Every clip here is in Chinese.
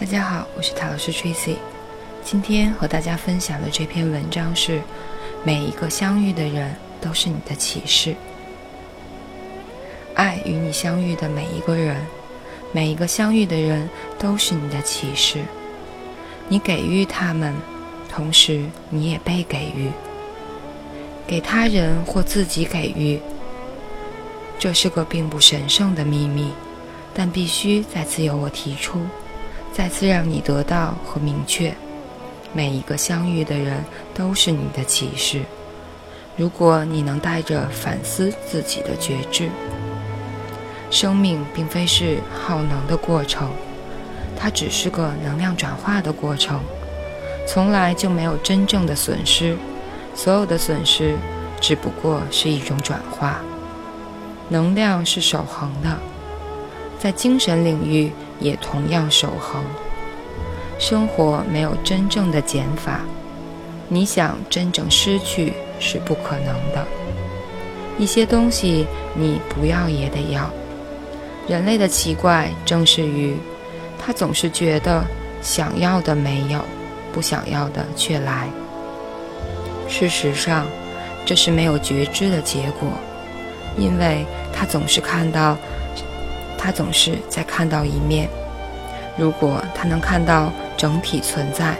大家好，我是塔罗师 Tracy。今天和大家分享的这篇文章是：每一个相遇的人都是你的启示。爱与你相遇的每一个人，每一个相遇的人都是你的启示。你给予他们，同时你也被给予。给他人或自己给予，这是个并不神圣的秘密，但必须再次由我提出。再次让你得到和明确，每一个相遇的人都是你的启示。如果你能带着反思自己的觉知，生命并非是耗能的过程，它只是个能量转化的过程，从来就没有真正的损失。所有的损失只不过是一种转化。能量是守恒的，在精神领域。也同样守恒。生活没有真正的减法，你想真正失去是不可能的。一些东西你不要也得要。人类的奇怪正是于，他总是觉得想要的没有，不想要的却来。事实上，这是没有觉知的结果，因为他总是看到。他总是在看到一面。如果他能看到整体存在，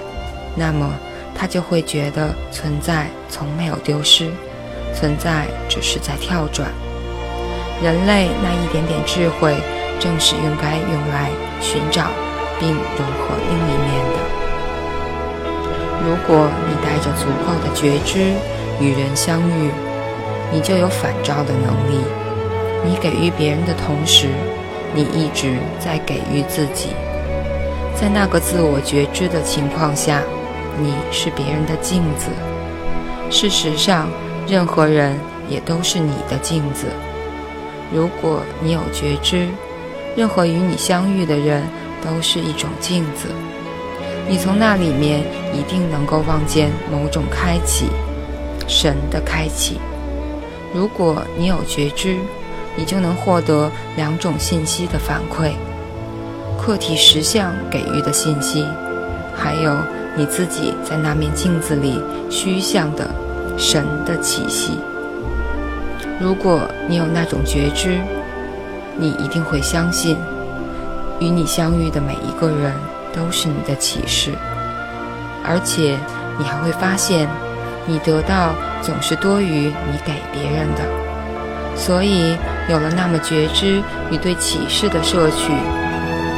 那么他就会觉得存在从没有丢失，存在只是在跳转。人类那一点点智慧，正是应该用来寻找并融合另一面的。如果你带着足够的觉知与人相遇，你就有反照的能力。你给予别人的同时。你一直在给予自己，在那个自我觉知的情况下，你是别人的镜子。事实上，任何人也都是你的镜子。如果你有觉知，任何与你相遇的人都是一种镜子。你从那里面一定能够望见某种开启，神的开启。如果你有觉知。你就能获得两种信息的反馈：客体实相给予的信息，还有你自己在那面镜子里虚像的神的气息。如果你有那种觉知，你一定会相信，与你相遇的每一个人都是你的启示，而且你还会发现，你得到总是多于你给别人的。所以，有了那么觉知与对启示的摄取，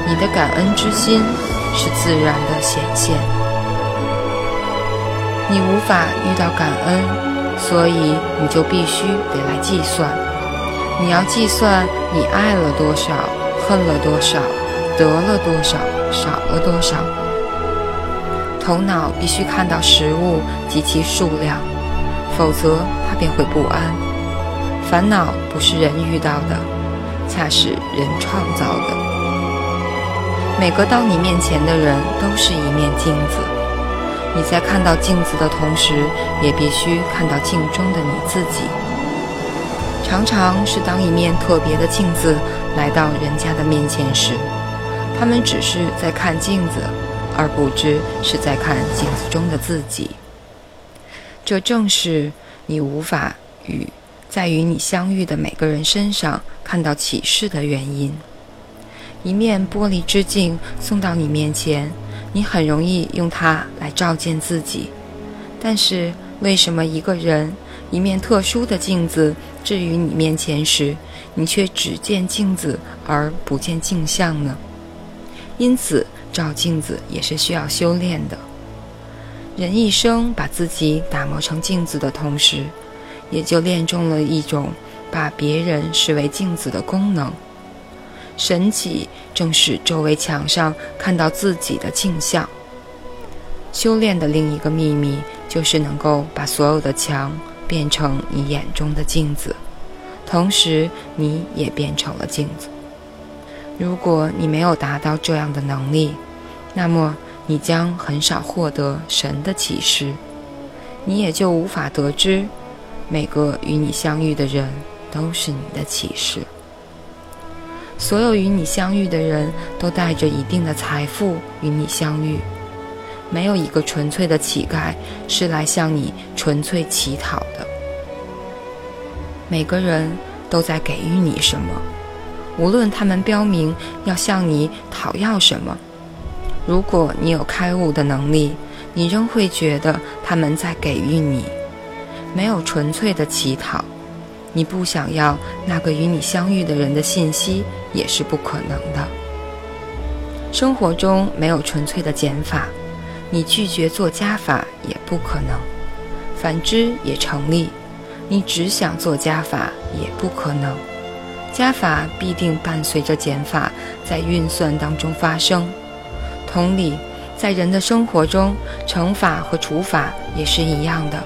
你的感恩之心是自然的显现。你无法遇到感恩，所以你就必须得来计算。你要计算你爱了多少，恨了多少，得了多少，少了多少。头脑必须看到食物及其数量，否则它便会不安。烦恼不是人遇到的，恰是人创造的。每个到你面前的人都是一面镜子，你在看到镜子的同时，也必须看到镜中的你自己。常常是当一面特别的镜子来到人家的面前时，他们只是在看镜子，而不知是在看镜子中的自己。这正是你无法与。在与你相遇的每个人身上看到启示的原因。一面玻璃之镜送到你面前，你很容易用它来照见自己。但是，为什么一个人一面特殊的镜子置于你面前时，你却只见镜子而不见镜像呢？因此，照镜子也是需要修炼的。人一生把自己打磨成镜子的同时，也就练中了一种把别人视为镜子的功能。神奇正是周围墙上看到自己的镜像。修炼的另一个秘密就是能够把所有的墙变成你眼中的镜子，同时你也变成了镜子。如果你没有达到这样的能力，那么你将很少获得神的启示，你也就无法得知。每个与你相遇的人都是你的启示。所有与你相遇的人都带着一定的财富与你相遇，没有一个纯粹的乞丐是来向你纯粹乞讨的。每个人都在给予你什么，无论他们标明要向你讨要什么。如果你有开悟的能力，你仍会觉得他们在给予你。没有纯粹的乞讨，你不想要那个与你相遇的人的信息也是不可能的。生活中没有纯粹的减法，你拒绝做加法也不可能。反之也成立。你只想做加法也不可能，加法必定伴随着减法在运算当中发生。同理，在人的生活中，乘法和除法也是一样的，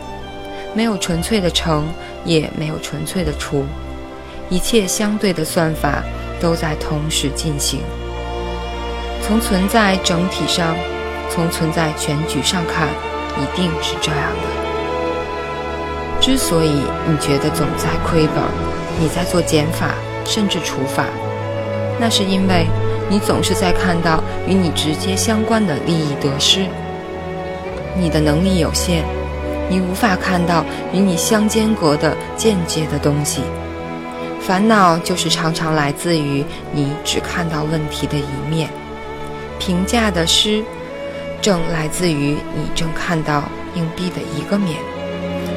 没有纯粹的乘，也没有纯粹的除，一切相对的算法都在同时进行。从存在整体上，从存在全局上看，一定是这样的。之所以你觉得总在亏本，你在做减法甚至除法，那是因为你总是在看到与你直接相关的利益得失。你的能力有限，你无法看到与你相间隔的间接的东西。烦恼就是常常来自于你只看到问题的一面，评价的失正来自于你正看到硬币的一个面。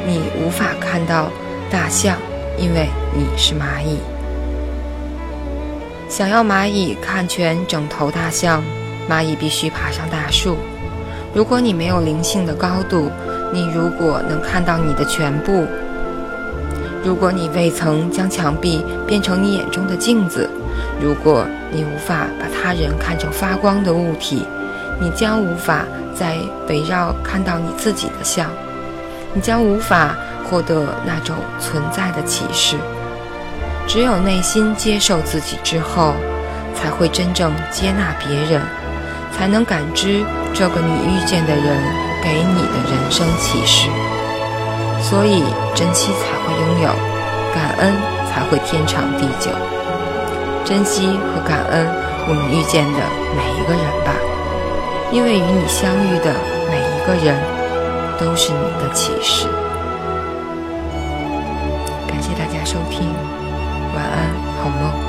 你无法看到大象，因为你是蚂蚁。想要蚂蚁看全整头大象，蚂蚁必须爬上大树。如果你没有灵性的高度，你如果能看到你的全部，如果你未曾将墙壁变成你眼中的镜子，如果你无法把他人看成发光的物体，你将无法再围绕看到你自己的像。你将无法获得那种存在的启示。只有内心接受自己之后，才会真正接纳别人，才能感知这个你遇见的人给你的人生启示。所以，珍惜才会拥有，感恩才会天长地久。珍惜和感恩我们遇见的每一个人吧，因为与你相遇的每一个人。都是你的启示。感谢大家收听，晚安，好梦。